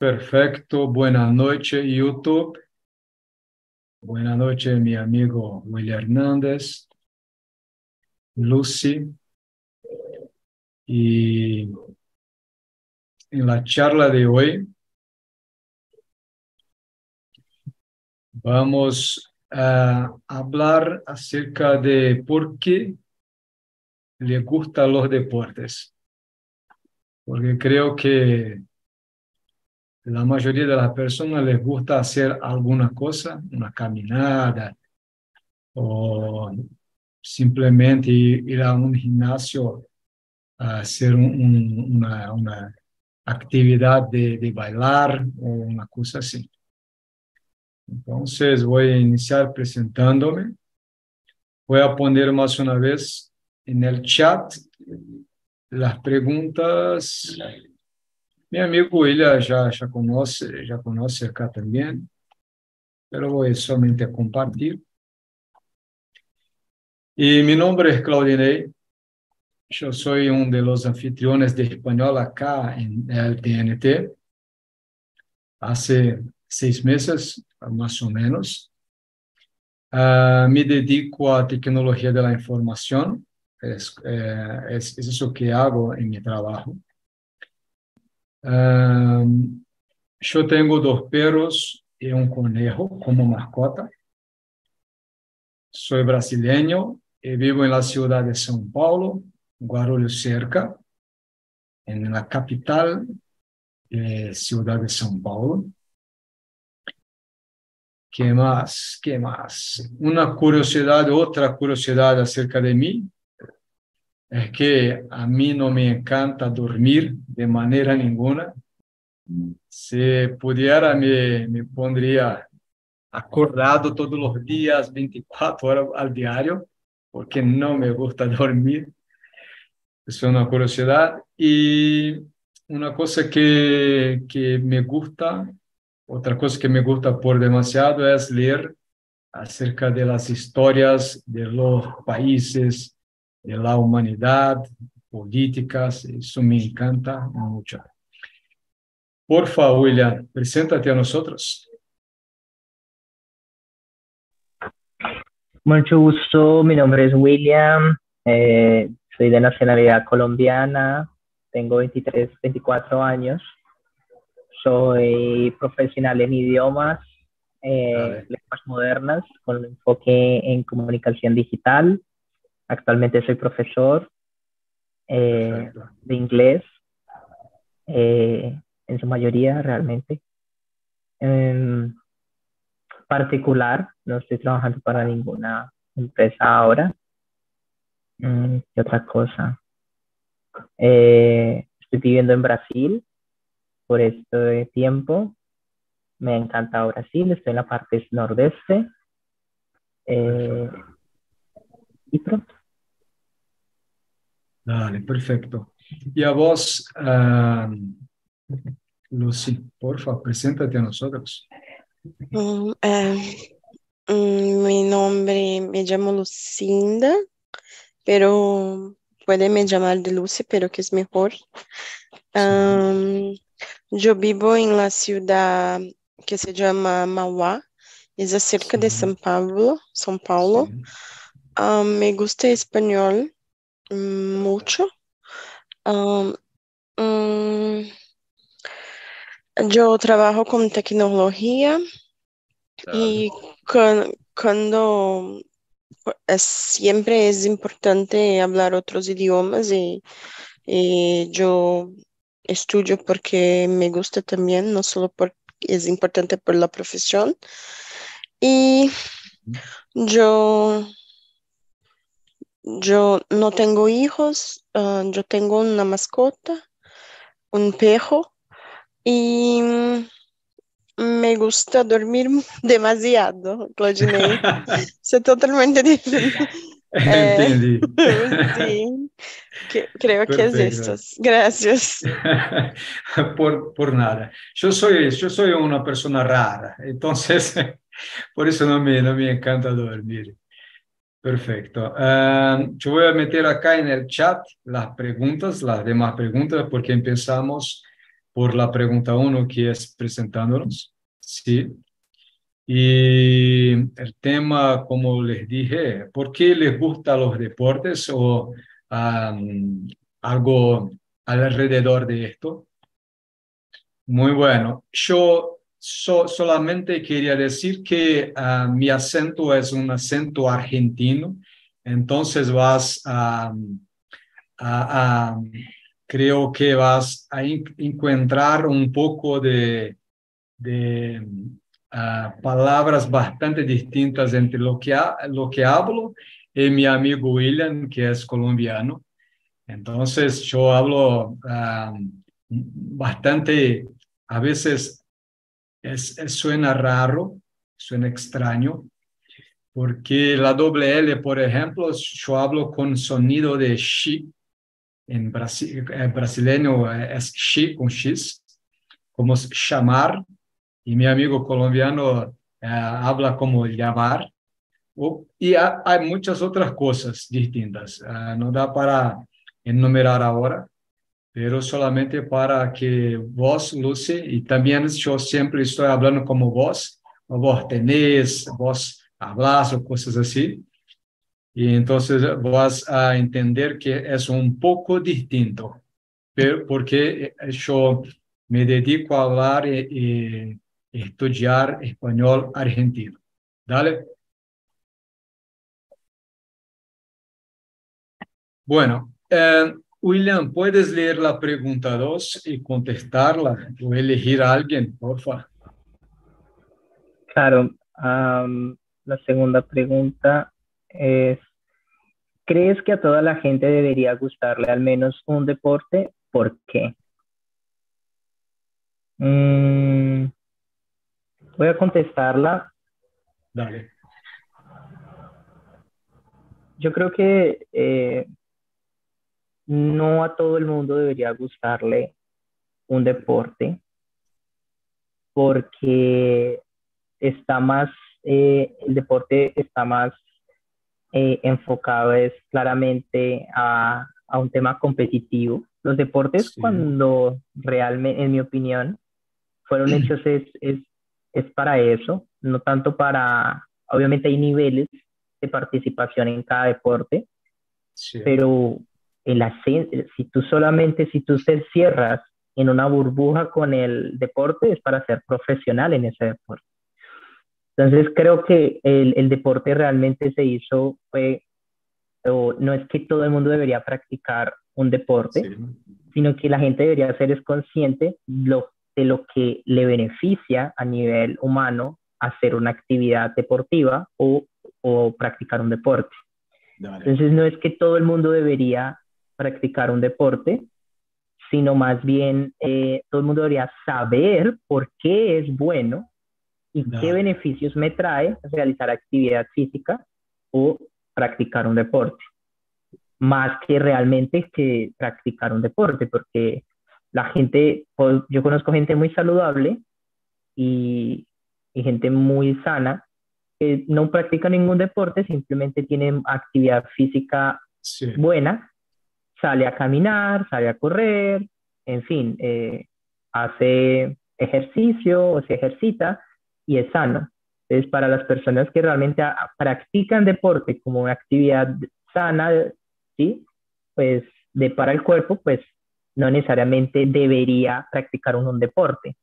Perfecto, buenas noches YouTube. Buenas noches mi amigo William Hernández, Lucy. Y en la charla de hoy vamos a hablar acerca de por qué le gustan los deportes. Porque creo que la mayoría de las personas les gusta hacer alguna cosa, una caminada o simplemente ir a un gimnasio a hacer una, actividad de, de bailar o una cosa así. Entonces voy a iniciar presentándome. Voy a poner más una vez en el chat las preguntas meu amigo William já, já conhece, já conhece acá também, pero voy somente compartilhar. E meu nome é Claudinei, eu sou um de los anfitriones de espanhol acá em TNT, hace seis meses, mais ou menos. Uh, me dedico à tecnologia da informação, é, é, é isso que hago em meu trabalho. Um, eu tenho dois perros e um conejo como mascota. Sou brasileño e vivo na cidade de São Paulo, Guarulhos cerca, na capital eh, cidade de São Paulo. Que mais? Que mais? Uma curiosidade, outra curiosidade acerca de mim es que a mí no me encanta dormir de manera ninguna. Si pudiera, me, me pondría acordado todos los días, 24 horas al diario, porque no me gusta dormir. Es una curiosidad. Y una cosa que, que me gusta, otra cosa que me gusta por demasiado es leer acerca de las historias de los países, de la humanidad, políticas, eso me encanta mucho. Por favor, William, preséntate a nosotros. Mucho gusto, mi nombre es William, eh, soy de nacionalidad colombiana, tengo 23, 24 años, soy profesional en idiomas, eh, lenguas modernas, con enfoque en comunicación digital, Actualmente soy profesor eh, de inglés, eh, en su mayoría realmente. En particular, no estoy trabajando para ninguna empresa ahora. Mm, ¿Qué otra cosa? Eh, estoy viviendo en Brasil por este tiempo. Me encanta Brasil, estoy en la parte nordeste. y pronto. Dale, perfecto. Y a vos, uh, Lucy, porfa, preséntate a nosotros. Um, é, um, mi nombre, me llamo Lucinda, pero puede me llamar de Lucy, pero que es mejor. Um, yo vivo en la ciudad que se llama Mauá, es cerca de São Paulo, São Paulo. Um, me gusta español, mucho. Um, um, yo trabajo con tecnología y con, cuando es, siempre es importante hablar otros idiomas y, y, yo estudio porque me gusta también, no solo porque es importante por la profesión. Y yo yo no tengo hijos, uh, yo tengo una mascota, un perro y me gusta dormir demasiado, Claudinei. Soy totalmente diferente. Entendí. sí, que, creo Perfecto. que es esto. Gracias. por, por nada. Yo soy, yo soy una persona rara, entonces por eso no me, no me encanta dormir. Perfecto. Uh, yo voy a meter acá en el chat las preguntas, las demás preguntas, porque empezamos por la pregunta uno que es presentándonos. Sí. Y el tema, como les dije, ¿por qué les gustan los deportes o algo alrededor de esto? Muy bueno. Yo solamente quería decir que ah, mi acento es un acento argentino, entonces vas a, creo que vas a encontrar un poco de, ah, palabras bastante distintas entre lo que, lo que hablo y mi amigo William, que es colombiano. Entonces yo hablo ah, bastante, a veces es, suena raro, suena extraño, porque la doble L, por ejemplo, yo hablo con sonido de shi, en Brasil, eh, brasileño es shi con x, como chamar, y mi amigo colombiano eh, habla como llamar, y hay muchas otras cosas distintas. Eh, no da para enumerar ahora, pero solamente para que vos, Lucy, y también yo siempre estoy hablando como vos, o vos tenés, vos hablas o cosas así, y entonces vas a entender que es un poco distinto, pero porque yo me dedico a hablar y, estudiar español argentino. Dale. Bueno, eh, William, ¿puedes leer la pregunta 2 y contestarla o elegir a alguien, por favor? Claro. la segunda pregunta es, ¿crees que a toda la gente debería gustarle al menos un deporte? ¿Por qué? Mm, voy a contestarla. Dale. Yo creo que eh, no a todo el mundo debería gustarle un deporte porque está más, eh, el deporte está más eh, enfocado es claramente a, un tema competitivo. Los deportes cuando realmente, en mi opinión, fueron hechos es, es para eso, no tanto para, obviamente hay niveles de participación en cada deporte, pero el si tú solamente, si tú te cierras en una burbuja con el deporte, es para ser profesional en ese deporte. Entonces creo que el, el deporte realmente se hizo, fue, o no es que todo el mundo debería practicar un deporte, sino que la gente debería ser es consciente lo, de lo que le beneficia a nivel humano hacer una actividad deportiva o, o practicar un deporte. Entonces no es que todo el mundo debería practicar un deporte, sino más bien eh, todo el mundo debería saber por qué es bueno y qué beneficios me trae realizar actividad física o practicar un deporte, más que realmente que practicar un deporte, porque la gente, pues, yo conozco gente muy saludable y, y gente muy sana que no practica ningún deporte, simplemente tienen actividad física buena sale a caminar, sale a correr, en fin, eh, hace ejercicio o se ejercita y es sano. Entonces, para las personas que realmente practican deporte como una actividad sana, ¿sí? Pues de para el cuerpo, pues no necesariamente debería practicar un, deporte.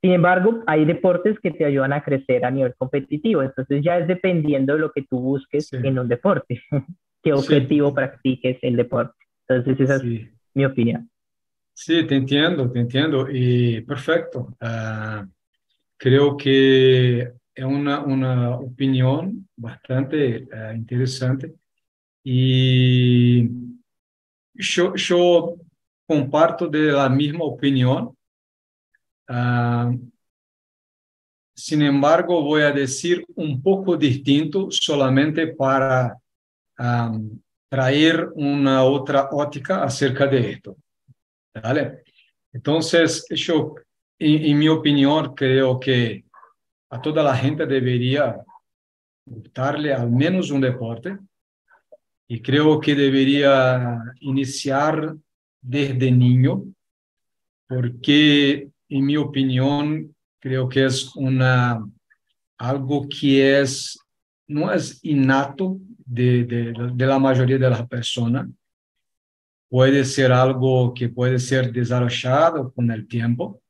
Sin embargo, hay deportes que te ayudan a crecer a nivel competitivo, entonces ya es dependiendo de lo que tú busques en un deporte, qué objetivo practiques el deporte. Entonces, esa es mi opinión. Sí, te entiendo, te entiendo. Y perfecto. Ah, creo que es una, una opinión bastante ah, interesante. Y yo, yo comparto de la misma opinión. Ah, sin embargo, voy a decir un poco distinto solamente para traer una otra óptica acerca de esto. ¿Vale? Entonces, yo, en, mi opinión, creo que a toda la gente debería gustarle al menos un deporte y creo que debería iniciar desde niño porque, en mi opinión, creo que es una, algo que es, no es innato de, de, de la mayoría de las personas, puede ser algo que puede ser desarrollado con el tiempo.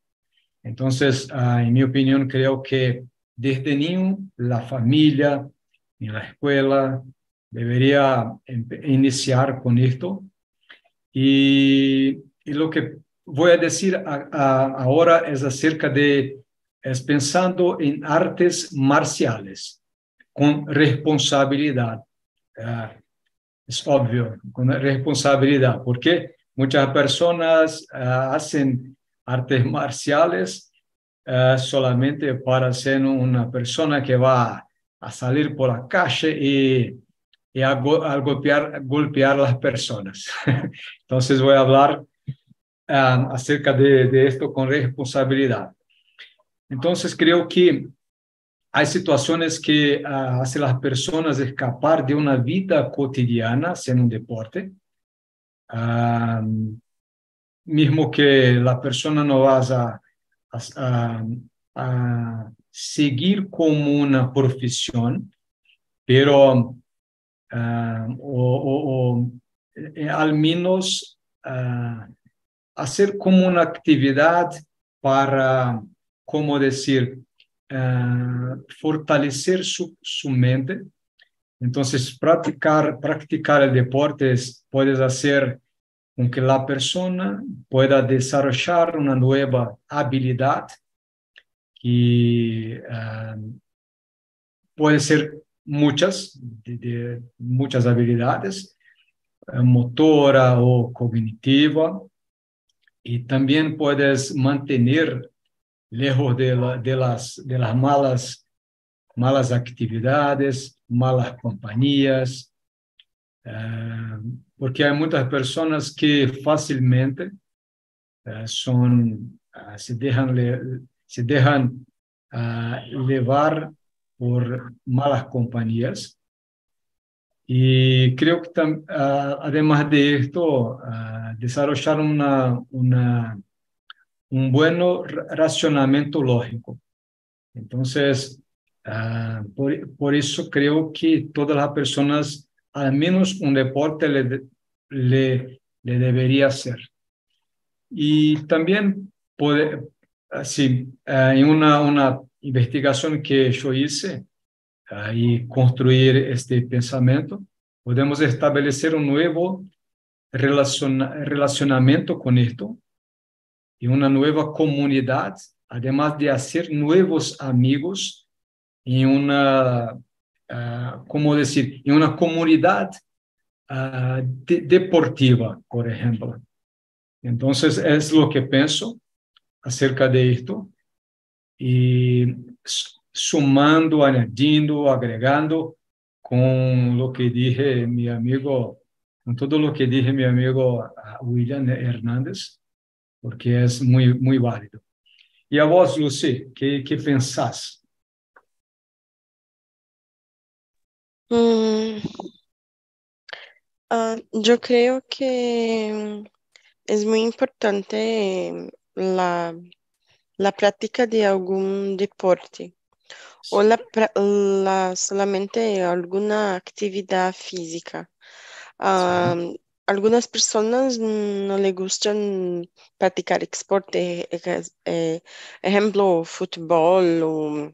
Entonces, uh, en mi opinión, creo que desde niño la familia, en la escuela, debería iniciar con esto. Y, y lo que voy a decir a, a, ahora es acerca de, es pensando en artes marciales con responsabilidad. Uh, es obvio, con responsabilidad, porque muchas personas uh, hacen artes marciales uh, solamente para ser una persona que va a salir por la calle y, y a, go a golpear, golpear a las personas. Entonces voy a hablar um, acerca de, de esto con responsabilidad. Entonces creo que hay situaciones que uh, hacen las personas escapar de una vida cotidiana sin un deporte. Um, mismo que la persona no vaya a, a, a seguir como una profesión, pero uh, o, eh, al menos uh, hacer como una actividad para, como decir, uh, fortalecer su, mente. Entonces, practicar, practicar el deporte puedes hacer con que la persona pueda desarrollar una nueva habilidad que uh, puede ser muchas, de, muchas habilidades, uh, motora o cognitiva, y también puedes mantener lejos de, la, de, las, de las malas, malas actividades, malas compañías, uh, porque hay muchas personas que fácilmente uh, son, uh, se dejan, se dejan levar por malas compañías. Y creo que además de esto, desarrollar una, una, un buen racionamiento lógico. Entonces, por, por eso creo que todas las personas al menos un deporte le, le, debería hacer. Y también puede, así, eh, en una, una investigación que yo hice y construir este pensamiento, podemos establecer un nuevo relaciona, relacionamiento con esto y una nueva comunidad, además de hacer nuevos amigos en una uh, como decir, em uma comunidade uh, de, deportiva, por exemplo. Então, é o que penso acerca de isto e sumando, añadindo, agregando com o que dije meu amigo, com todo o que dije meu amigo William Hernández, porque é muito, muito válido. E a vós, Lucy, que, que pensás? Mm, uh, yo creo que es muy importante la, la práctica de algún deporte o la, la solamente alguna actividad física. Uh, algunas personas no le gustan practicar deporte, eh, ejemplo, fútbol o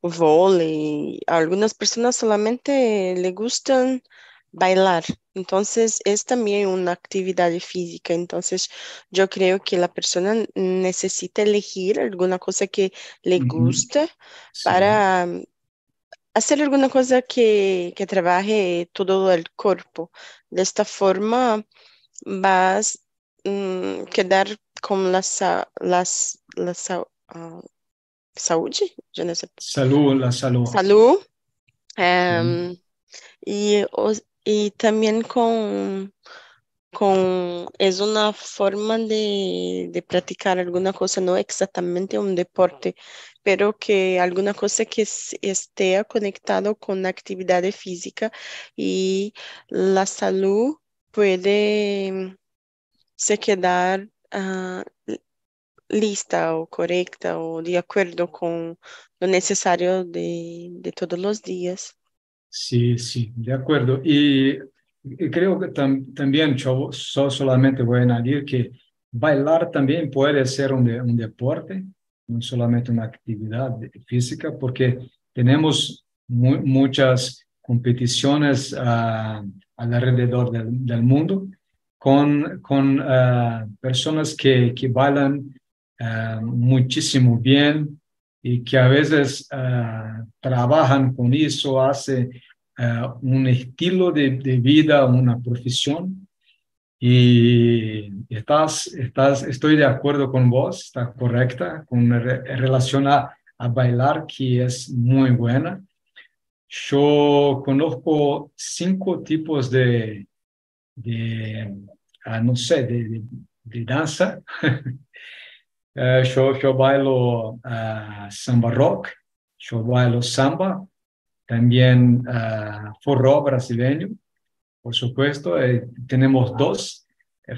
o vôlei. Algunas personas solamente le gustan bailar. Entonces, es también una actividad física. Entonces, yo creo que la persona necesita elegir alguna cosa que le guste sí. para hacer alguna cosa que, que trabaje todo el cuerpo. De esta forma, vas a um, quedar con las, las, las uh, saúde, já não sei. Salud, la salud. Salud. Um, e, e também com, com é uma forma de, de praticar alguma coisa, não exatamente um deporte, pero que alguma coisa que esteja conectado com a atividade física e a saúde pode se quedar uh, lista o correcta o de acuerdo con lo necesario de, de todos los días. Sí, sí, de acuerdo. Y, creo que también yo solamente voy a añadir que bailar también puede ser un, un deporte, no solamente una actividad física, porque tenemos muchas competiciones uh, alrededor del, del, mundo con, con uh, personas que, que bailan uh, muchísimo bien y que a veces trabajan con eso, un estilo de, de, vida, una profesión. Y estás, estás, estoy de acuerdo con vos, está correcta, con relación a, bailar, que es muy buena. Yo conozco cinco tipos de, de uh, no sé, de, de, danza. uh, yo, yo bailo uh, samba rock, yo bailo samba, también forró brasileño, por supuesto. Eh, tenemos dos,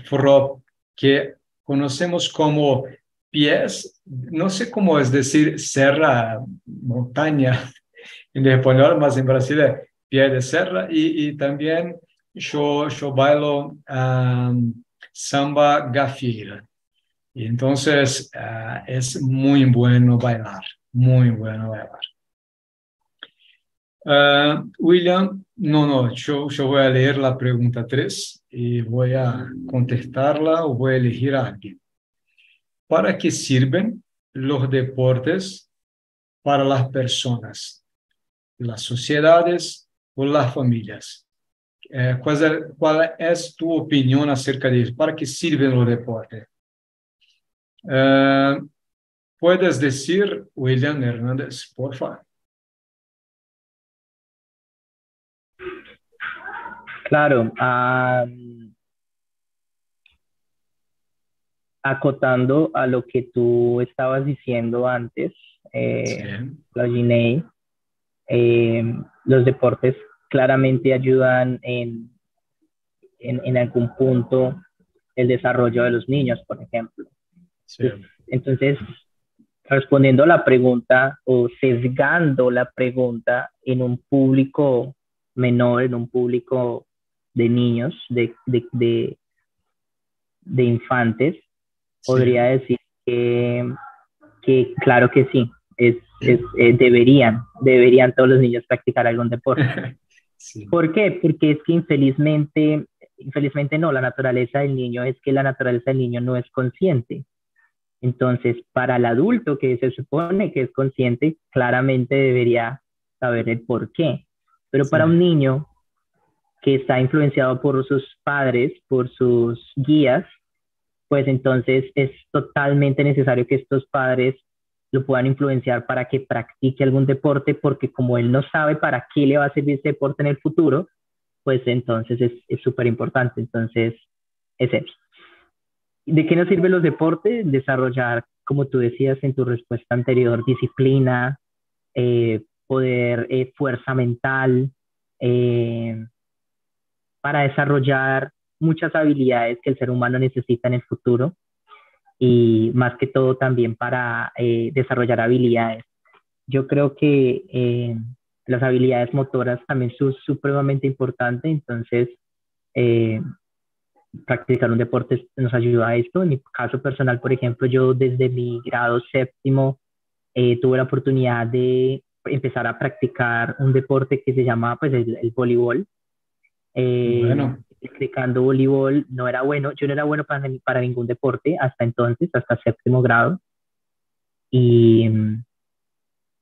forró que conocemos como pies, no sé cómo es decir serra, montaña, en español, más en Brasil pie de serra y, también yo, yo bailo um, samba gafieira. Y entonces uh, es muy bueno bailar, muy bueno bailar. Uh, William, no, no, yo, voy a leer la pregunta 3 y voy a contestarla o voy a elegir a alguien. ¿Para qué sirven los deportes para las personas? las sociedades o las familias. Eh, ¿cuál, es, tu opinión acerca de eso? ¿Para qué sirven los deportes? Eh, ¿Puedes decir, William Hernández, por favor? Claro. acotando a lo que tú estabas diciendo antes, eh, la eh, los deportes claramente ayudan en, en, algún punto el desarrollo de los niños, por ejemplo. Entonces, respondiendo a la pregunta o sesgando la pregunta en un público menor, en un público de niños, de, de, de, infantes, podría decir que, que claro que sí, es, es eh, deberían, deberían todos los niños practicar algún deporte. ¿Por qué? Porque es que infelizmente, infelizmente no, la naturaleza del niño es que la naturaleza del niño no es consciente. Entonces, para el adulto que se supone que es consciente, claramente debería saber el por qué. Pero para un niño que está influenciado por sus padres, por sus guías, pues entonces es totalmente necesario que estos padres lo puedan influenciar para que practique algún deporte, porque como él no sabe para qué le va a servir ese deporte en el futuro, pues entonces es súper importante. Entonces, es eso. ¿De qué nos sirven los deportes? Desarrollar, como tú decías en tu respuesta anterior, disciplina, eh, poder, eh, fuerza mental, eh, para desarrollar muchas habilidades que el ser humano necesita en el futuro y más que todo también para eh, desarrollar habilidades. Yo creo que eh, las habilidades motoras también son supremamente importantes, entonces eh, practicar un deporte nos ayuda a esto. En mi caso personal, por ejemplo, yo desde mi grado séptimo tuve la oportunidad de empezar a practicar un deporte que se llama pues el, el voleibol. Bueno. Practicando voleibol, no era bueno, yo no era bueno para, para ningún deporte hasta entonces, hasta séptimo grado. Y,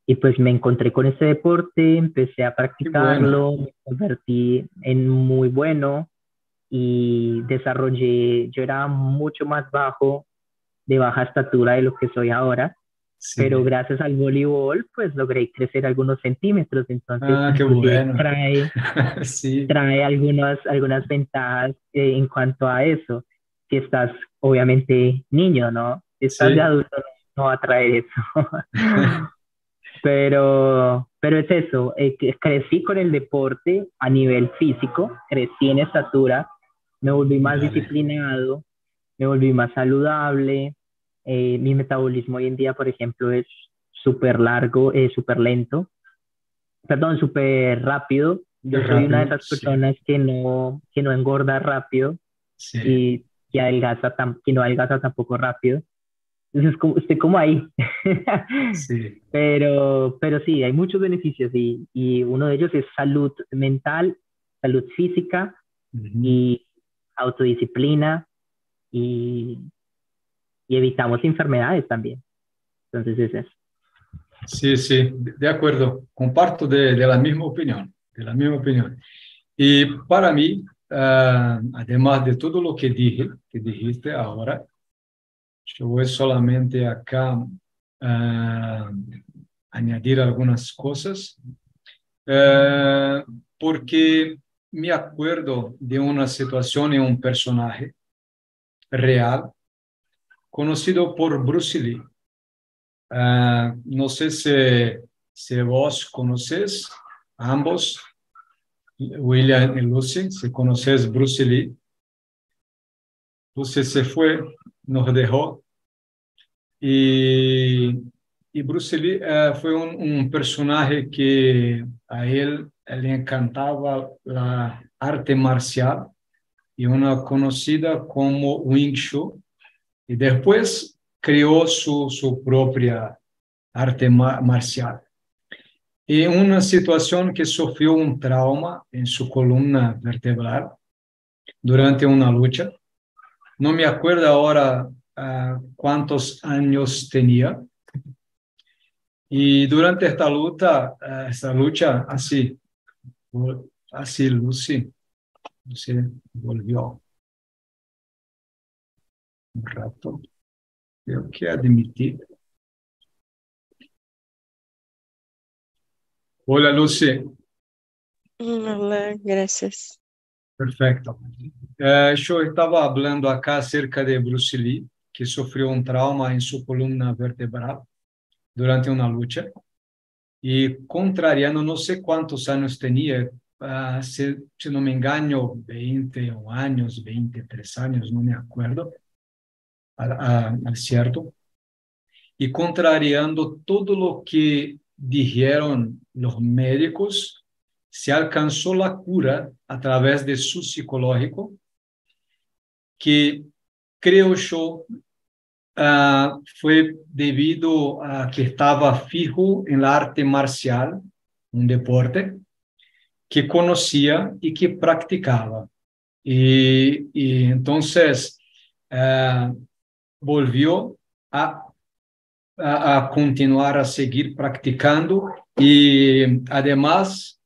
y pues me encontré con ese deporte, empecé a practicarlo, me convertí en muy bueno y desarrollé, yo era mucho más bajo, de baja estatura de lo que soy ahora, pero gracias al voleibol, pues logré crecer algunos centímetros. Entonces, ah, qué bueno. trae, sí. trae algunas, algunas ventajas eh, en cuanto a eso. Si estás, obviamente, niño, ¿no? Si estás de adulto, no va a traer eso. pero, pero es eso, eh, crecí con el deporte a nivel físico, crecí en estatura, me volví más disciplinado, me volví más saludable, Eh, mi metabolismo hoy en día, por ejemplo, es súper largo, es súper lento, perdón, súper rápido. Yo soy una de esas personas que, no, que no engorda rápido y que, adelgaza que no adelgaza tampoco rápido. Entonces, como, estoy como ahí. sí. pero, pero sí, hay muchos beneficios y, y, uno de ellos es salud mental, salud física y autodisciplina y, y evitamos enfermedades también. Entonces es eso. Sí, sí, de acuerdo. Comparto de, de la misma opinión, de la misma opinión. Y para mí, uh, además de todo lo que dije, que dijiste ahora, yo voy solamente acá uh, añadir algunas cosas, uh, porque me acuerdo de una situación en un personaje real conocido por Bruce Lee. Uh, no sé si, si vos conoces ambos, William y Lucy, si conoces Bruce Lee. Lucy se fue, nos dejó. Y, y Bruce Lee uh, fue un, un, personaje que a él le encantaba la arte marcial y una conocida como Wing Chun y después creó su, su propia arte marcial. Y una situación que sufrió un trauma en su columna vertebral durante una lucha. No me acuerdo ahora uh, cuántos años tenía. Y durante esta lucha, uh, esta lucha, así, así Lucy, Lucy volvió un rato. Creo que admitir. Hola, Lucy. Hola, gracias. Perfecto. Eh, yo estaba hablando acá acerca de Bruce Lee, que sufrió un trauma en su columna vertebral durante una lucha. Y contrariando, no sé cuántos años tenía, uh, si, si, no me engaño, 20 años, 23 años, no me acuerdo al cierto, y contrariando todo lo que dijeron los médicos, se alcanzó la cura a través de su psicológico, que creo yo uh, fue debido a que estaba fijo en la arte marcial, un deporte, que conocía y que practicaba. Y, entonces, uh, volvió a, a, a, continuar a seguir practicando y además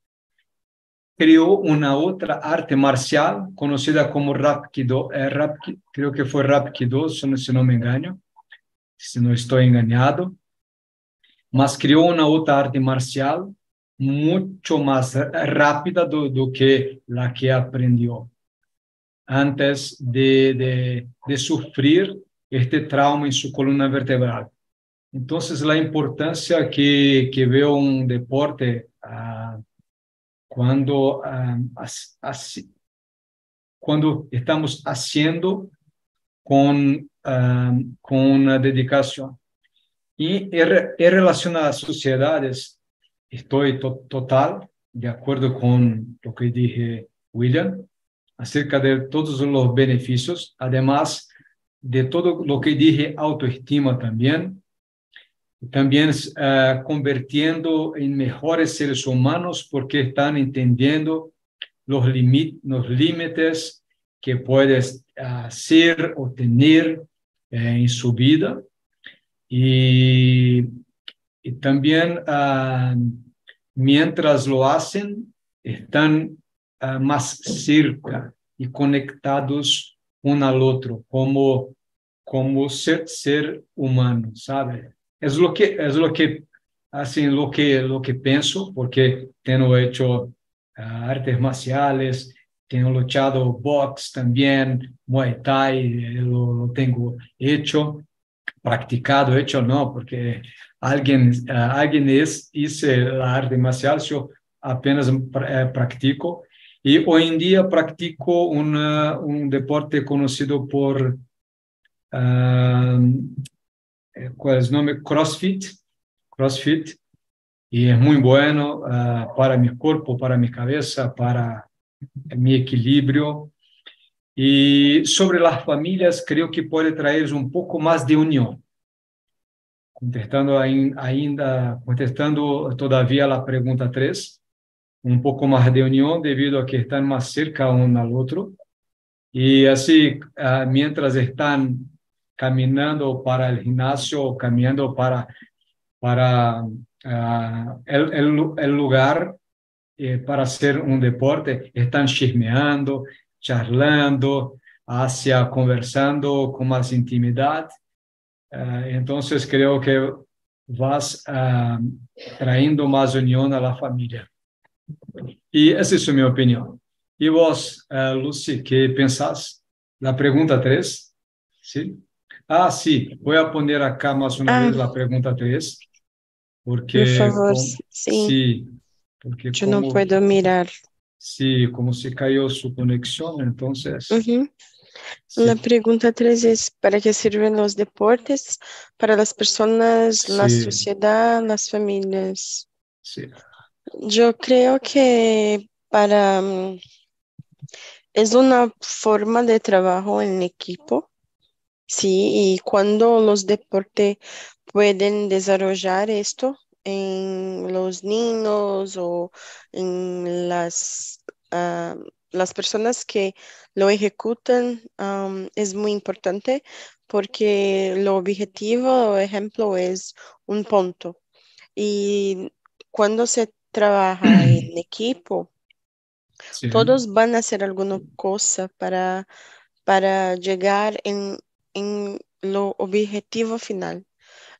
creó una otra arte marcial conocida como Rapkido, eh, Rapki, creo que fue Rapkido, si no me engaño, si no estoy engañado, mas creó una otra arte marcial mucho más rápida do, do que la que aprendió antes de, de, de sufrir este trauma en su columna vertebral. Entonces, la importancia que, que veo un deporte uh, cuando, uh, as, cuando estamos haciendo con, uh, con una dedicación. Y en, en, relación a las sociedades, estoy to total de acuerdo con lo que dije William acerca de todos los beneficios. Además, de todo lo que dije, autoestima también, también uh, convirtiendo en mejores seres humanos porque están entendiendo los, los límites que puedes hacer o tener eh, en su vida. Y, y también uh, mientras lo hacen, están uh, más cerca y conectados uno al otro, como, como ser, ser humano, ¿sabe? Es lo que, es lo que, así, lo que, lo que pienso, porque tengo hecho uh, artes marciales, tengo luchado box también, Muay Thai, lo, lo tengo hecho, practicado, hecho no, porque alguien, uh, alguien es, hice la arte marcial, yo apenas uh, practico, y hoy en día practico una, un deporte conocido por uh, ¿cuál es el? CrossFit, CrossFit, y es muy bueno uh, para mi cuerpo, para mi cabeza, para mi equilibrio. Y sobre las familias, creo que puede traer un poco más de unión. Contestando ainda, contestando todavía la pregunta 3, un poco más de unión debido a que están más cerca uno al otro. Y así, uh, mientras están caminando para el gimnasio, caminando para, para uh, el, el, lugar eh, para hacer un deporte, están chismeando, charlando, hacia conversando con más intimidad. Uh, entonces creo que vas trayendo más unión a la familia. Y esa es mi opinión. ¿Y vos, Lucy, qué pensás? La pregunta 3, ¿sí? Ah, sí, voy a poner acá más una ah. vez la pregunta 3. Porque, Por favor, como, sí. sí. Porque Yo como, no puedo mirar. Sí, como se cayó su conexión, entonces. Uh -huh. sí. La pregunta 3 es, ¿para qué sirven los deportes? Para las personas, sí. la sociedad, las familias. Sí. Yo creo que para... Um, es una forma de trabajo en equipo Sí, y cuando los deportes pueden desarrollar esto en los niños o en las, uh, las personas que lo ejecutan, es muy importante porque el objetivo, ejemplo, es un punto. Y cuando se trabaja en equipo, sí. todos van a hacer alguna cosa para, para llegar en en lo objetivo final.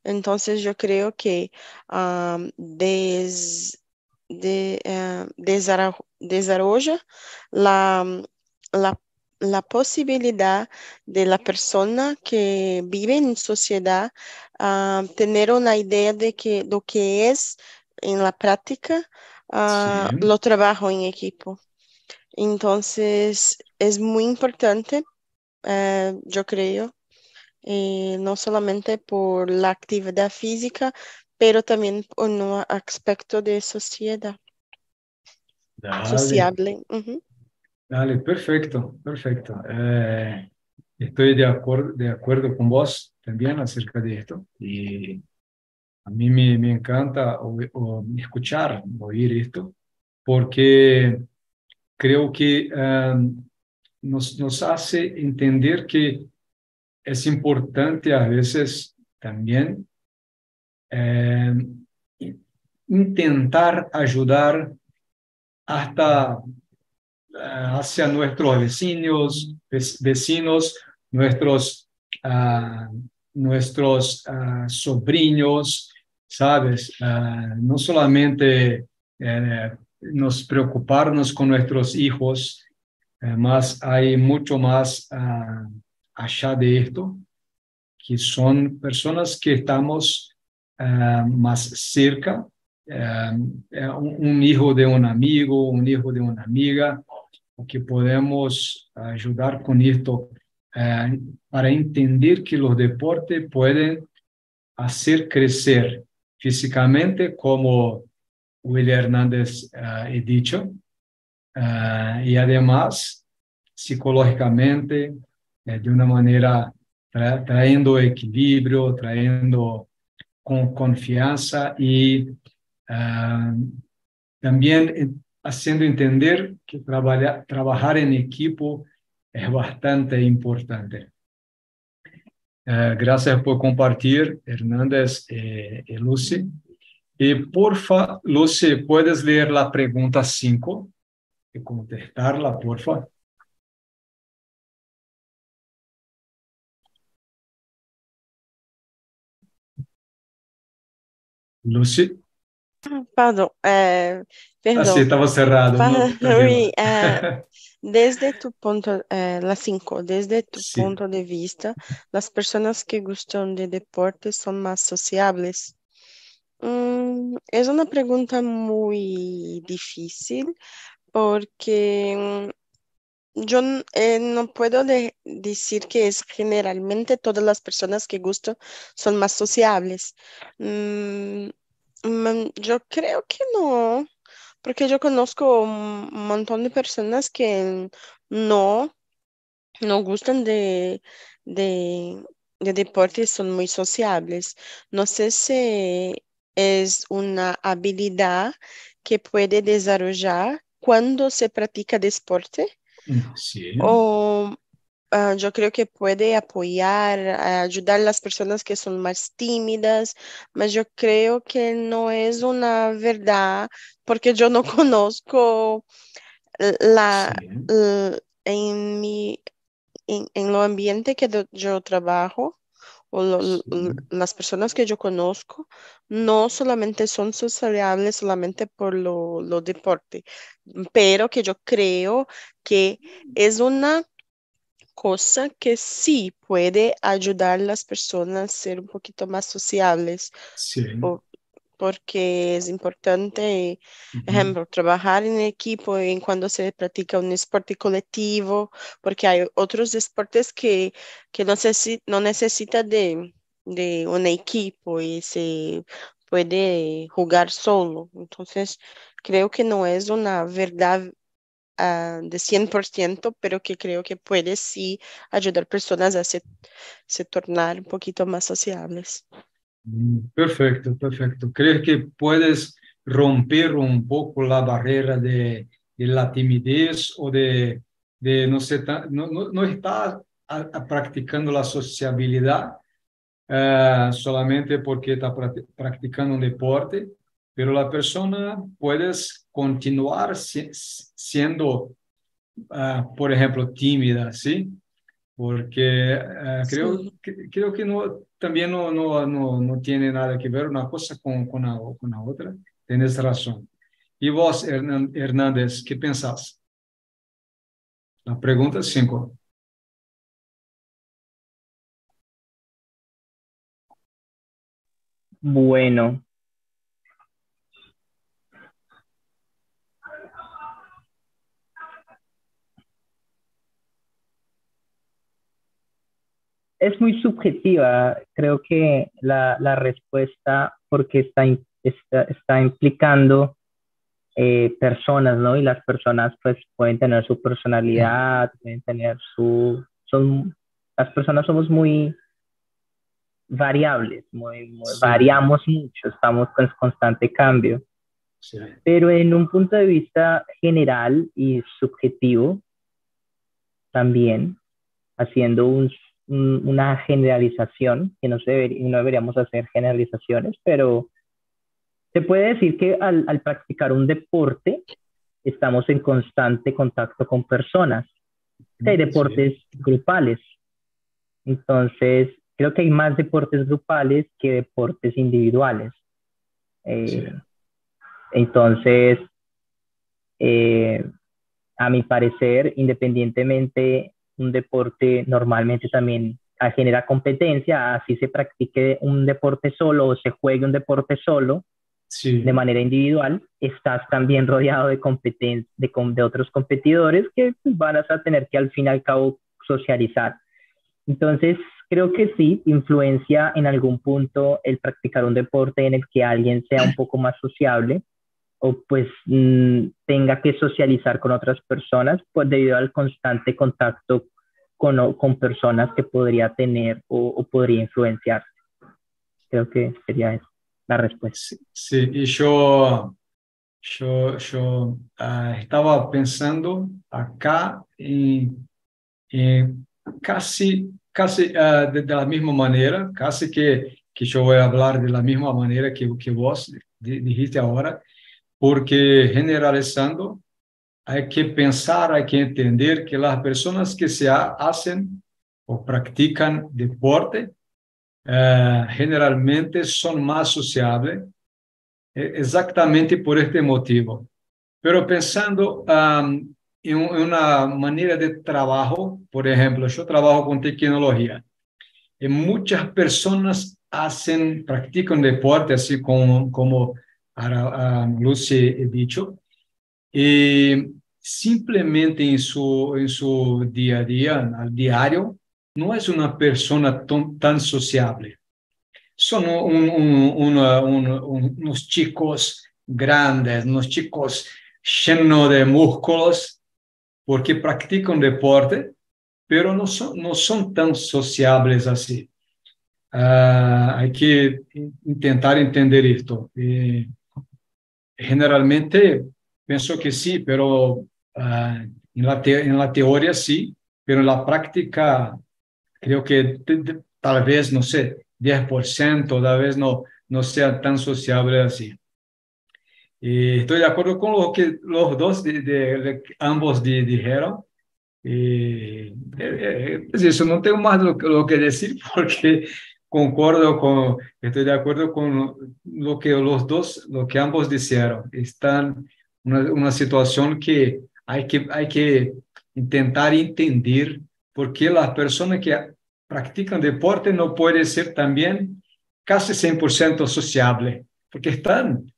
Entonces yo creo que um, des, de, uh, desarrolla la, la, la, posibilidad de la persona que vive en sociedad uh, tener una idea de que lo que es en la práctica uh, sí. lo trabajo en equipo. Entonces es muy importante, yo creo, eh, no solamente por la actividad física, pero también por un aspecto de sociedad. Dale. Sociable. Uh -huh. Dale, perfecto, perfecto. Eh, estoy de acuerdo, de acuerdo con vos también acerca de esto. Y a mí me, encanta o, o escuchar, oír esto, porque creo que um, nos, hace entender que es importante a veces también eh, intentar ayudar hasta eh, hacia nuestros vecinos, vecinos, nuestros, uh, nuestros uh, sobrinos, ¿sabes? Uh, no solamente eh, nos preocuparnos con nuestros hijos, más hay mucho más allá de esto, que son personas que estamos más cerca, un hijo de un amigo, un hijo de una amiga, que podemos ayudar con esto para entender que los deportes pueden hacer crecer físicamente, como William Hernández ha dicho, y además psicológicamente, eh, de una manera tra trayendo equilibrio, trayendo con confianza y uh, también haciendo entender que trabajar en equipo es bastante importante. Uh, gracias por compartir, Hernández y, y Lucy. Y porfa, Lucy, ¿puedes leer la pregunta 5 y contestarla, porfa? Lucy. Pardon, eh, perdón. Ah, sí, estaba cerrado. Pa ¿no? oui, eh, desde tu punto, eh, la 5, desde tu sí. punto de vista, las personas que gustan de deportes son más sociables. Mm, es una pregunta muy difícil porque yo eh, no puedo decir que es generalmente todas las personas que gusto son más sociables. Mm, mm, yo creo que no, porque yo conozco un montón de personas que no, no gustan de, de, de deportes, son muy sociables. No sé si es una habilidad que puede desarrollar cuando se practica deporte Sí. o ah, yo creo que puede apoyar, ayudar a las personas que son más tímidas, mas yo creo que no es una verdad porque yo no conozco la, Sí. en mi, en, en lo ambiente que yo trabajo o lo- Sí. las personas que yo conozco no solamente son sociables solamente por lo, lo deporte, pero que yo creo que es una cosa que sí puede ayudar a las personas a ser un poquito más sociables, Sí. po- porque es importante, Ujú. ejemplo, trabajar en equipo en cuando se practica un deporte colectivo, porque hay otros deportes que, que no, necesi- no necesita de, de un equipo y se puede jugar solo. Entonces, creo que no es una verdad ah, de 100%, pero que creo que puede sí ayudar personas a se, se tornar un poquito más sociables. Mm, Perfecto, perfecto. ¿Crees que puedes romper un poco la barrera de, de la timidez o de, de no, sé, no, no, no estar practicando la sociabilidad eh, solamente porque está practi- practicando un deporte, pero la persona puedes continuar si- siendo, ah, por ejemplo, tímida, ¿sí? porque creo, Sí. que, creo que no, también no, no, no, no tiene nada que ver una cosa con, con, la, con la otra. Tienes razón. ¿Y vos, Hernández, qué pensás? La pregunta cinco. Bueno, es muy subjetiva. Creo que la, la respuesta, porque está, está, está implicando eh, personas, ¿no? Y las personas pues pueden tener su personalidad, pueden tener su... Son, las personas somos muy variables, muy, muy- Sí. variamos mucho, estamos en constante cambio. Sí. Pero en un punto de vista general y subjetivo, también haciendo un- una generalización, que no, se deber- no deberíamos hacer generalizaciones, pero se puede decir que al, al practicar un deporte estamos en constante contacto con personas. Que hay deportes grupales. Entonces, creo que hay más deportes grupales que deportes individuales. Eh, Sí. entonces, eh, a mi parecer, independientemente, un deporte normalmente también ah, genera competencia, así se practique un deporte solo o se juegue un deporte solo Sí. de manera individual, estás también rodeado de, competen de, de otros competidores que van a tener que al fin y al cabo socializar. Entonces, creo que sí, influencia en algún punto el practicar un deporte en el que alguien sea un poco más sociable o pues mm, tenga que socializar con otras personas pues debido al constante contacto con, con personas que podría tener o, o podría influenciar. Creo que sería la respuesta. Sí, sí, y yo, yo, yo ah, estaba pensando acá en, en casi, casi ah, de, de la misma manera, casi que, que yo voy a hablar de la misma manera que, que vos di- dijiste ahora, porque generalizando, hay que pensar, hay que entender que las personas que se ha- hacen o practican deporte, eh, generalmente son más sociables, eh, exactamente por este motivo. Pero pensando um, en, un- en una manera de trabajo, por ejemplo, yo trabajo con tecnología y muchas personas hacen, practican deporte, así como a, a Lucy he dicho, y simplemente en su, en su día a día, al diario, no es una persona tan sociable. Son unos chicos grandes, unos chicos llenos de músculos, porque practican deporte, pero no son, no son tan sociables así. Ah, hay que intentar entender esto. Generalmente pienso que sí, pero uh, en, la en la teoría sí, pero en la práctica creo que tal vez, no sé, 10%, tal vez no, no sea tan sociable así. Y estoy de acuerdo con lo que los dos, de, ambos dijeron. Y, pues eso, no tengo más lo, lo, que decir porque concuerdo con, estoy de acuerdo con lo que los dos, lo que ambos dijeron. Están una, una situación que hay que, hay que intentar entender por qué las personas que practican deporte no pueden ser también casi 100% sociable, porque están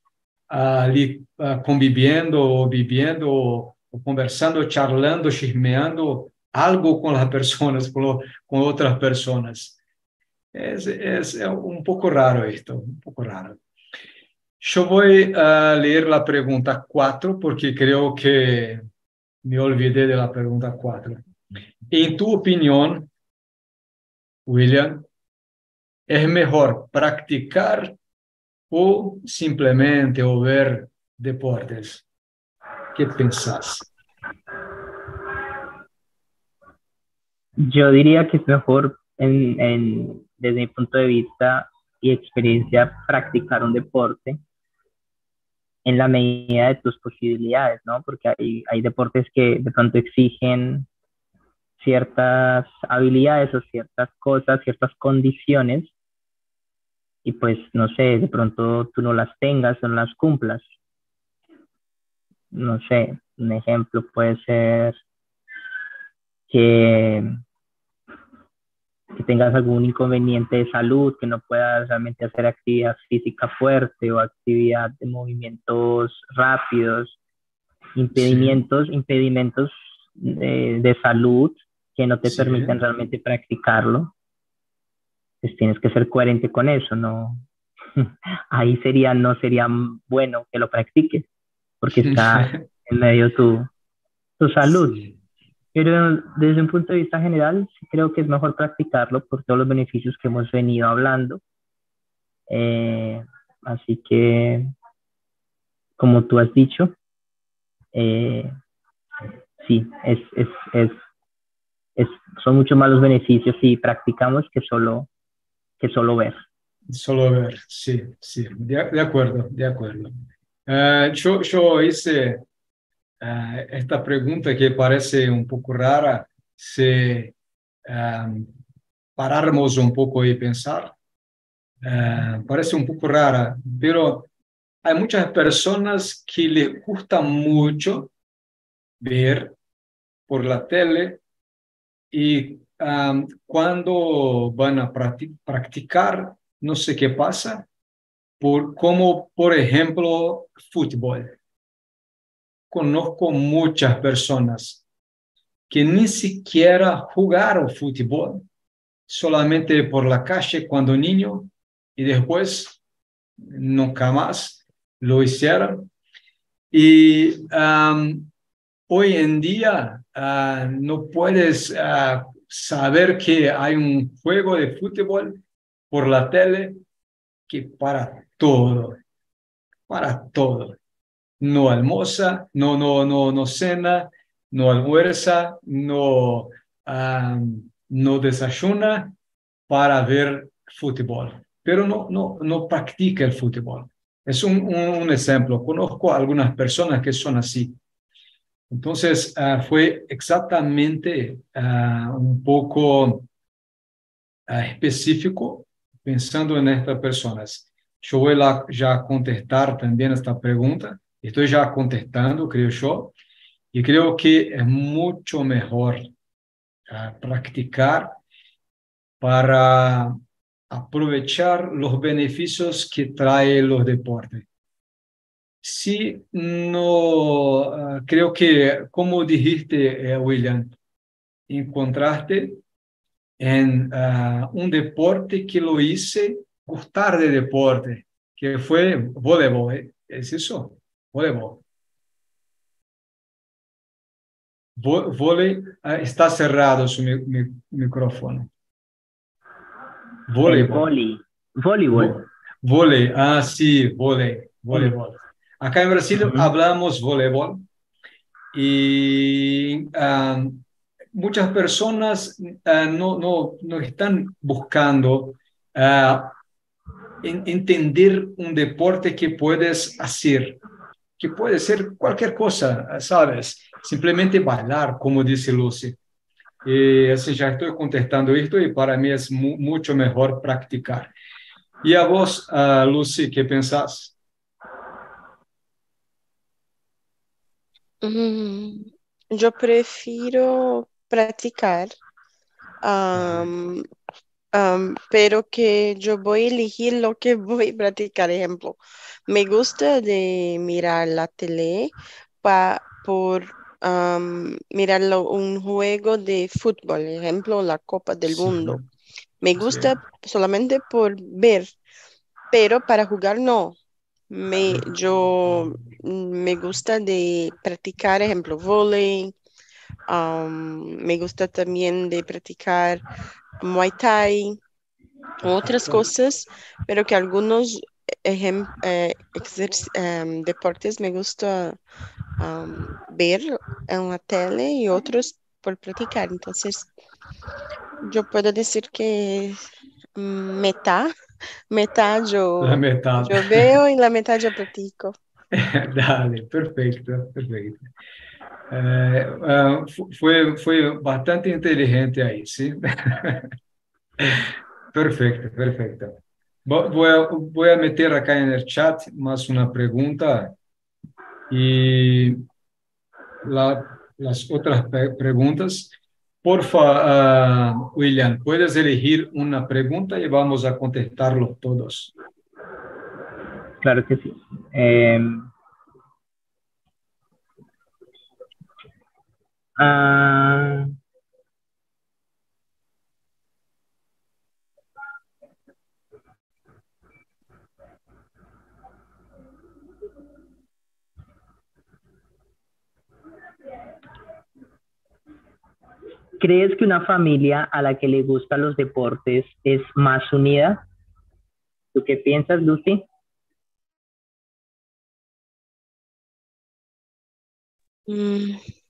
ali uh, conviviendo, ou viviendo, ou, conversando, charlando, chismeando algo com as pessoas, com, com outras pessoas. É, é, é, um pouco raro isto, um pouco raro. Eu vou uh, ler a pergunta 4, porque creio que me olvidei da pergunta 4. Em tua opinião, William, é melhor praticar o simplemente o ver deportes? ¿Qué pensás? Yo diría que es mejor, en, en, desde mi punto de vista y experiencia, practicar un deporte en la medida de tus posibilidades, ¿no? Porque hay, hay deportes que de pronto exigen ciertas habilidades o ciertas cosas, ciertas condiciones y pues no sé, de pronto tú no las tengas o no las cumplas. No sé, un ejemplo puede ser que, que tengas algún inconveniente de salud, que no puedas realmente hacer actividad física fuerte o actividad de movimientos rápidos, impedimentos, impedimentos de, salud que no te permiten realmente practicarlo pues tienes que ser coherente con eso, no, ahí sería, no sería bueno que lo practiques, porque está en medio tu, tu salud. Pero desde un punto de vista general, creo que es mejor practicarlo por todos los beneficios que hemos venido hablando. Eh, así que, como tú has dicho, eh, sí, es, es, es, es, son muchos más los beneficios si practicamos que solo que solo ver. Solo ver, sí, sí, de, acuerdo, de acuerdo. Uh, yo, yo, hice uh, esta pregunta que parece un poco rara, si um, paráramos un poco y pensar, uh, parece un poco rara, pero hay muchas personas que les gusta mucho ver por la tele y cuando van a practicar, no sé qué pasa, por, como por ejemplo fútbol. Conozco muchas personas que ni siquiera jugaron fútbol, solamente por la calle cuando niño y después nunca más lo hicieron. Y hoy en día ah, no puedes ah, saber que hay un juego de fútbol por la tele que para todo, para todo. No almoza, no, no, no, no cena, no almuerza, no, no desayuna para ver fútbol, pero no, no, no practica el fútbol. Es un, un, ejemplo. Conozco algunas personas que son así. Entonces, uh, fue exactamente uh, un poco uh, específico pensando en estas personas. Yo voy a ya contestar también esta pregunta. Estoy ya contestando, creo yo, y creo que es mucho mejor practicar para aprovechar los beneficios que trae los deportes. Sí, no, ah, creo que, como dijiste, eh, William, encontraste en uh, un deporte que lo hice gustar de deporte, que fue voleibol. ¿eh? ¿Es eso? Voleibol. Vole, ah, está cerrado su mi, mi, micrófono. Voleibol. Voleibol. Vole, ah, sí, vole, voleibol. Acá en Brasil uh -huh. hablamos voleibol y um, muchas personas uh, no, no, no, están buscando en, entender un deporte que puedes hacer, que puede ser cualquier cosa, ¿sabes? Simplemente bailar, como dice Lucy. Y así ya estoy contestando esto y para mí es mu mucho mejor practicar. ¿Y a vos, uh, Lucy, qué pensás? Mm, yo prefiero practicar, um, um, pero que yo voy a elegir lo que voy a practicar. Ejemplo, me gusta de mirar la tele pa, por um, mirar un juego de fútbol, ejemplo, la Copa del Sí. Mundo. Me Sí. gusta solamente por ver, pero para jugar no. Me, yo me gusta de practicar, ejemplo, um, me gusta también de practicar Muay Thai, otras Perfecto. cosas, pero que algunos ejem- eh, exerc- em, deportes me gusta um, ver en la tele y otros por practicar. Entonces, yo puedo decir que metá, metá yo, La metade. yo veo y la mitad yo practico. Dale, perfecto, perfecto. Eh, fu- fue, fue bastante inteligente ahí, ¿sí? Perfecto, perfecto. Vo- Voy a, voy a meter acá el chat más una pregunta y la- las otras pe- preguntas. Porfa, ah, William, puedes elegir una pregunta y vamos a contestarlos todos. Claro que sí. Em, ah, ¿Crees que una familia a la que le gustan los deportes es más unida? ¿Tú qué piensas, Lucy? Mm.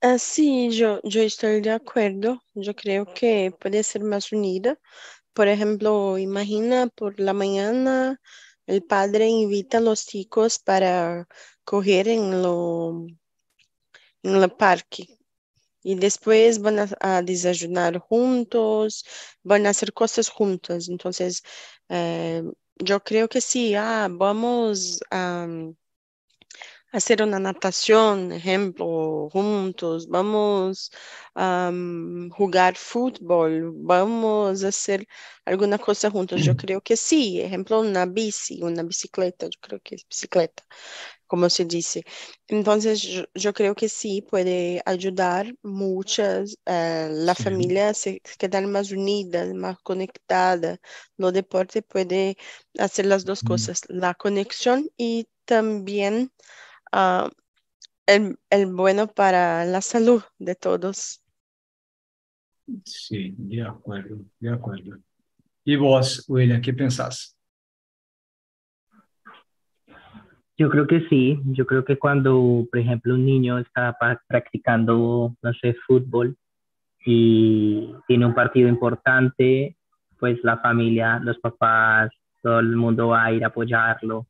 Ah, sí, yo, yo estoy de acuerdo. Yo creo que puede ser más unida. Por ejemplo, imagina por la mañana el padre invita a los chicos para correr en lo, en el parque y después van a, a desayunar juntos, van a hacer cosas juntos. Entonces, eh, yo creo que sí, ah, vamos a hacer una natación, ejemplo, juntos, vamos a jugar fútbol, vamos a hacer alguna cosa juntos. Yo creo que sí, ejemplo, una bici, una bicicleta, yo creo que es bicicleta, como se dice. Entonces, yo, yo creo que sí puede ayudar muchas, eh, la Sí. familia a se quedar más unida, más conectada. Lo deporte puede hacer las dos Mm. cosas, la conexión y también ah, el, el bueno para la salud de todos. Sí, de acuerdo, de acuerdo. ¿Y vos, William, qué pensás? Yo creo que sí, yo creo que cuando, por ejemplo, un niño está practicando, no sé, fútbol y tiene un partido importante, pues la familia, los papás, todo el mundo va a ir a apoyarlo.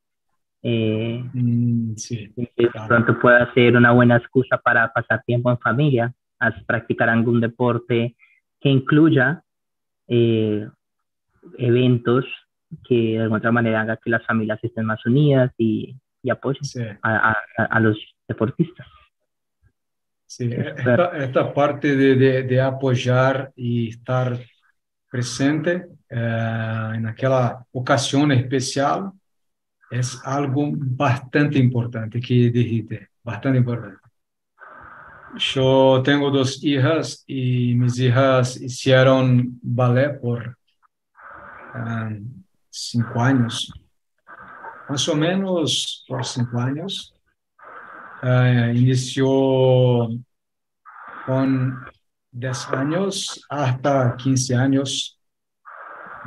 Eh, Mm, sí, que claro. pronto pueda ser una buena excusa para pasar tiempo en familia, a practicar algún deporte que incluya eh, eventos que de alguna otra manera haga que las familias estén más unidas y, y apoyen Sí, a, a- a los deportistas. sí. Espero. Esta, esta parte de, de, de apoyar y estar presente eh, en aquella ocasión especial es algo bastante importante que dijiste, bastante importante. Yo tengo dos hijas y mis hijas hicieron ballet por um, cinco años, más o menos por cinco años. Uh, inició con 10 años hasta 15 años,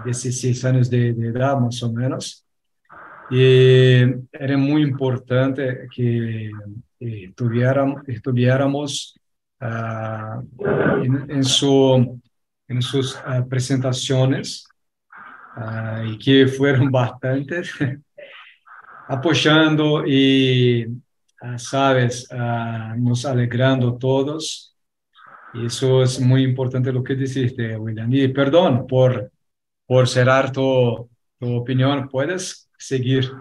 16 años de, de edad más o menos. Y era muy importante que eh, tuviéramos, estuviéramos uh, su, en, sus uh, presentaciones uh, y que fueron bastantes, apoyando y, sabes, nos alegrando todos. Y eso es muy importante lo que dijiste, William. Y perdón por, por cerrar tu, tu opinión. ¿Puedes seguir?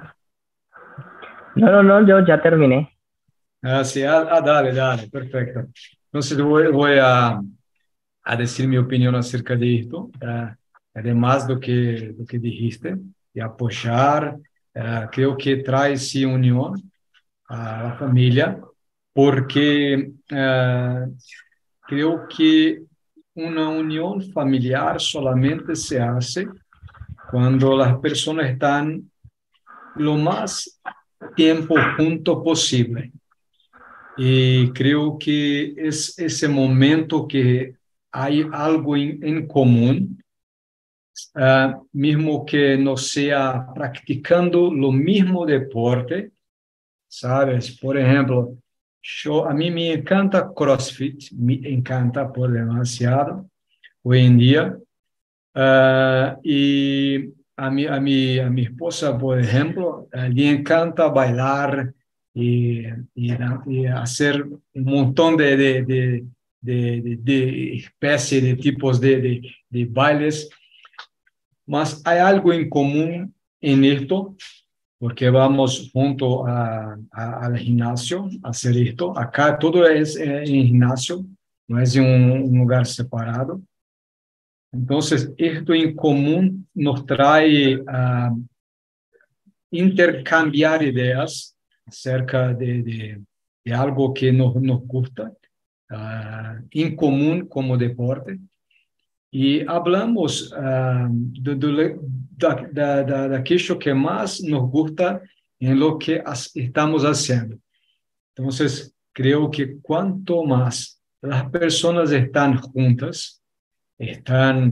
No, no, no, yo ya terminé. Ah, sí, ah, ah dale, dale, perfecto. Entonces voy, voy a, a, decir mi opinión acerca de esto, uh, además de lo que, lo que dijiste, de apoyar, uh, creo que trae sí unión a la familia, porque creo que una unión familiar solamente se hace cuando las personas están lo más tiempo junto posible. Y creo que es ese momento que hay algo en, en común, uh, mismo que no sea practicando lo mismo deporte, ¿sabes? Por ejemplo, yo, a mí me encanta CrossFit, me encanta por demasiado hoy en día. Uh, y a mi, a, mi, a mi esposa, por ejemplo, le encanta bailar, y, y, hacer un montón de, de, de, de, especies de tipos de, bailes. Mas hay algo en común en esto, porque vamos junto a, al gimnasio a hacer esto. Acá todo es en gimnasio, no es en un, lugar separado. Entonces, esto en común nos trae a intercambiar ideas acerca de, de, de algo que nos, gusta, uh, en común como deporte. E hablamos uh, da, da, daquilo que mais nos gusta em lo que estamos fazendo. Então, creio que quanto mais as pessoas estão juntas, estão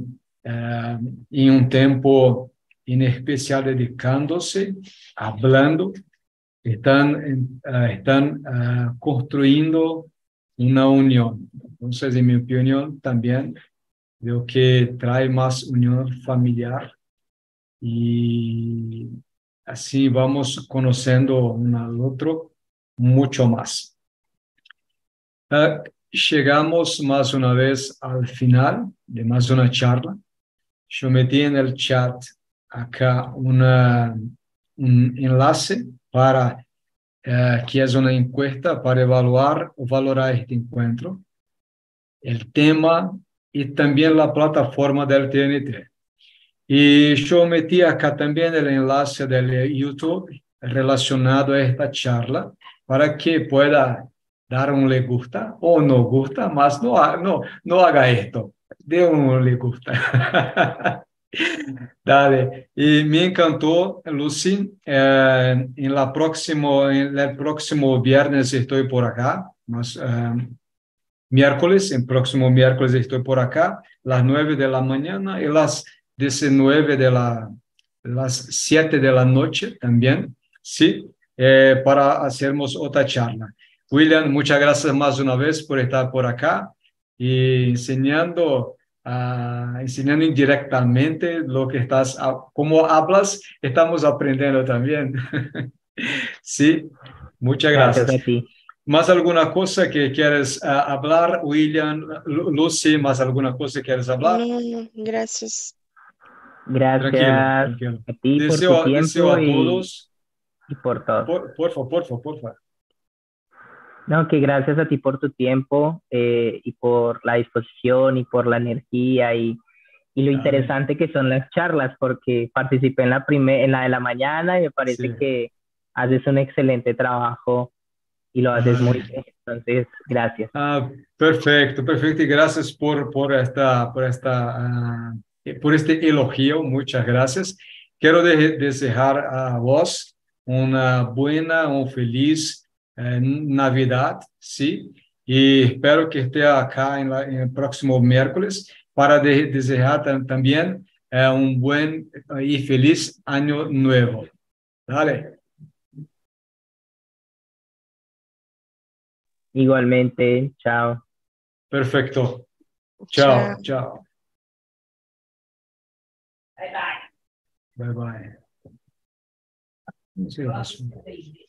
uh, em um tempo em especial dedicando-se, falando, están, uh, están uh, construyendo una unión. Entonces, en mi opinión, también creo que trae más unión familiar y así vamos conociendo uno al otro mucho más. Llegamos más una vez al final de más una charla. Yo metí en el chat acá una, un enlace para eh, que es una encuesta para evaluar o valorar este encuentro, el tema y también la plataforma del TNT. Y yo metí acá también el enlace del YouTube relacionado a esta charla para que pueda dar un le gusta o no gusta, más no, no, no haga esto, de un le gusta. Dale. Y me encantó, Lucy. Eh, en, la próximo, en el próximo viernes estoy por acá. Más, eh, miércoles, el próximo miércoles estoy por acá, las 9 de la mañana y las 19 de la, las 7 de la noche también, ¿sí? Eh, para hacernos otra charla. William, muchas gracias más una vez por estar por acá y enseñando uh, enseñando indirectamente lo que estás, como hablas, estamos aprendiendo también. sí, muchas gracias. gracias a ti. ¿Más alguna cosa que quieres uh, hablar, William, Lucy? ¿Más alguna cosa que quieres hablar? No, no, gracias. Gracias tranquilo, tranquilo. a ti deseo, por tu tiempo deseo a y, todos. y por todo. Por, por favor, por favor, por favor. No, que gracias a ti por tu tiempo eh, y por la disposición y por la energía y, y lo interesante que son las charlas, porque participé en la, primer, en la de la mañana y me parece que haces un excelente trabajo y lo haces muy bien. Entonces, gracias. Ah, perfecto, perfecto. Y gracias por, por, esta, por, esta, ah, por este elogio. Muchas gracias. Quiero desear a vos una buena, un feliz eh, Navidad, ¿sí? Y espero que esté acá en, en el próximo miércoles para de, desejar también eh, un buen y feliz año nuevo. Dale. Igualmente, chao. Perfecto. Chao, chao. Bye bye. Bye bye.